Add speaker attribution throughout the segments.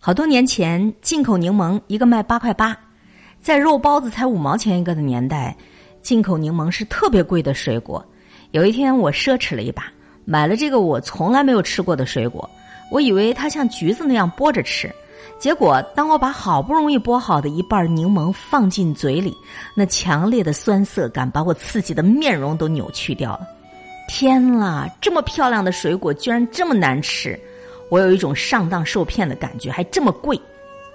Speaker 1: 好多年前，进口柠檬一个卖八块八，在肉包子才五毛钱一个的年代，进口柠檬是特别贵的水果。有一天，我奢侈了一把，买了这个我从来没有吃过的水果。我以为它像橘子那样剥着吃，结果当我把好不容易剥好的一半柠檬放进嘴里，那强烈的酸涩感把我刺激的面容都扭曲掉了。天啦，这么漂亮的水果居然这么难吃！我有一种上当受骗的感觉，还这么贵，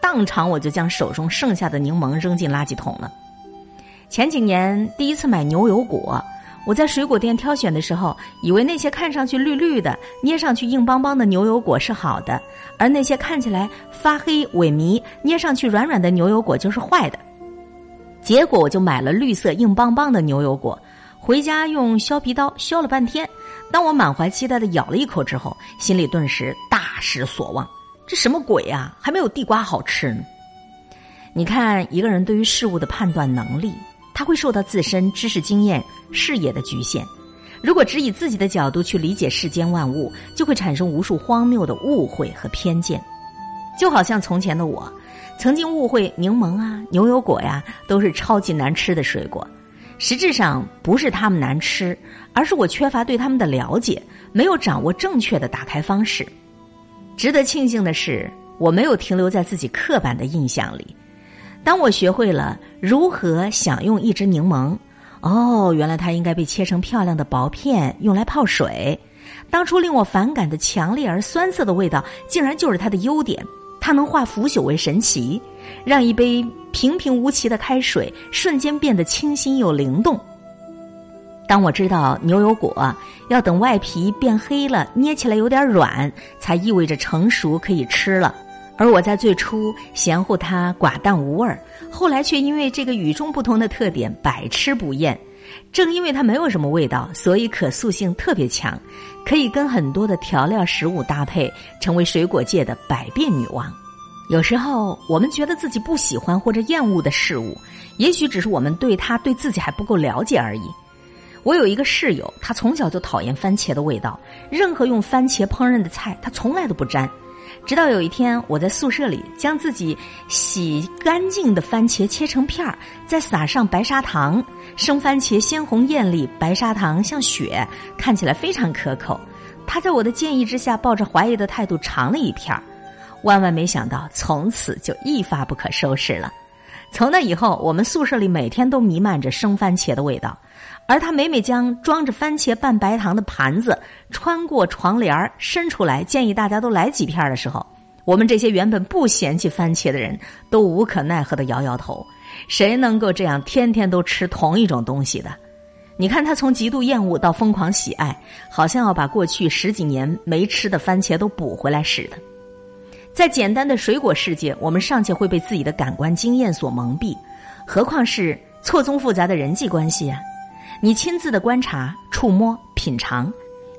Speaker 1: 当场我就将手中剩下的柠檬扔进垃圾桶了。前几年第一次买牛油果，我在水果店挑选的时候，以为那些看上去绿绿的、捏上去硬邦邦的牛油果是好的，而那些看起来发黑萎靡、捏上去软软的牛油果就是坏的。结果我就买了绿色硬邦邦的牛油果，回家用削皮刀削了半天。当我满怀期待的咬了一口之后，心里顿时大失所望。这什么鬼啊？还没有地瓜好吃呢！你看，一个人对于事物的判断能力，他会受到自身知识经验、视野的局限。如果只以自己的角度去理解世间万物，就会产生无数荒谬的误会和偏见。就好像从前的我，曾经误会柠檬啊、牛油果呀都是超级难吃的水果。实质上不是它们难吃，而是我缺乏对它们的了解，没有掌握正确的打开方式。值得庆幸的是，我没有停留在自己刻板的印象里。当我学会了如何享用一只柠檬，哦，原来它应该被切成漂亮的薄片，用来泡水。当初令我反感的强烈而酸涩的味道，竟然就是它的优点。它能化腐朽为神奇，让一杯平平无奇的开水瞬间变得清新又灵动。当我知道牛油果要等外皮变黑了，捏起来有点软，才意味着成熟可以吃了，而我在最初嫌乎它寡淡无味儿，后来却因为这个与众不同的特点百吃不厌。正因为它没有什么味道，所以可塑性特别强，可以跟很多的调料食物搭配，成为水果界的百变女王。有时候我们觉得自己不喜欢或者厌恶的事物，也许只是我们对它对自己还不够了解而已。我有一个室友，他从小就讨厌番茄的味道，任何用番茄烹饪的菜，他从来都不沾。直到有一天，我在宿舍里将自己洗干净的番茄切成片儿，再撒上白砂糖。生番茄鲜红艳丽，白砂糖像雪，看起来非常可口。他在我的建议之下，抱着怀疑的态度尝了一片儿，万万没想到，从此就一发不可收拾了。从那以后，我们宿舍里每天都弥漫着生番茄的味道，而他每每将装着番茄拌白糖的盘子穿过床帘儿伸出来，建议大家都来几片的时候，我们这些原本不嫌弃番茄的人都无可奈何的摇摇头。谁能够这样天天都吃同一种东西的？你看他从极度厌恶到疯狂喜爱，好像要把过去十几年没吃的番茄都补回来似的。在简单的水果世界，我们尚且会被自己的感官经验所蒙蔽，何况是错综复杂的人际关系啊？你亲自的观察、触摸、品尝，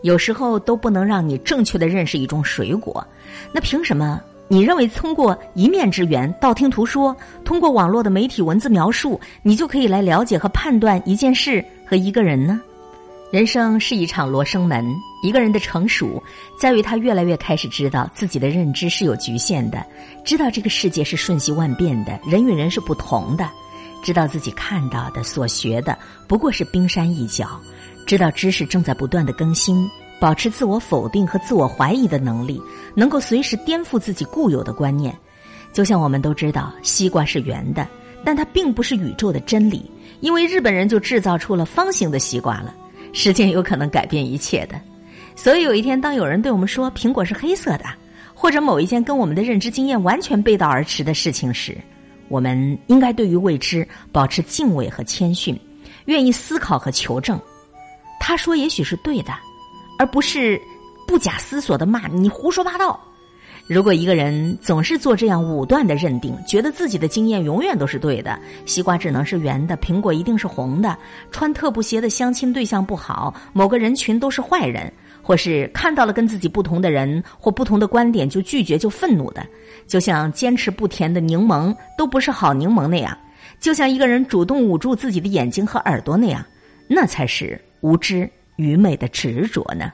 Speaker 1: 有时候都不能让你正确的认识一种水果，那凭什么？你认为通过一面之缘、道听途说，通过网络的媒体文字描述，你就可以来了解和判断一件事和一个人呢？人生是一场罗生门，一个人的成熟在于他越来越开始知道自己的认知是有局限的，知道这个世界是瞬息万变的，人与人是不同的，知道自己看到的、所学的不过是冰山一角，知道知识正在不断的更新。保持自我否定和自我怀疑的能力，能够随时颠覆自己固有的观念。就像我们都知道，西瓜是圆的，但它并不是宇宙的真理，因为日本人就制造出了方形的西瓜了。时间有可能改变一切的，所以有一天，当有人对我们说苹果是黑色的，或者某一件跟我们的认知经验完全背道而驰的事情时，我们应该对于未知保持敬畏和谦逊，愿意思考和求证。他说，也许是对的。而不是不假思索的骂你胡说八道。如果一个人总是做这样武断的认定，觉得自己的经验永远都是对的，西瓜只能是圆的，苹果一定是红的，穿特步鞋的相亲对象不好，某个人群都是坏人，或是看到了跟自己不同的人或不同的观点就拒绝就愤怒的，就像坚持不甜的柠檬都不是好柠檬那样，就像一个人主动捂住自己的眼睛和耳朵那样，那才是无知。愚昧的执着呢？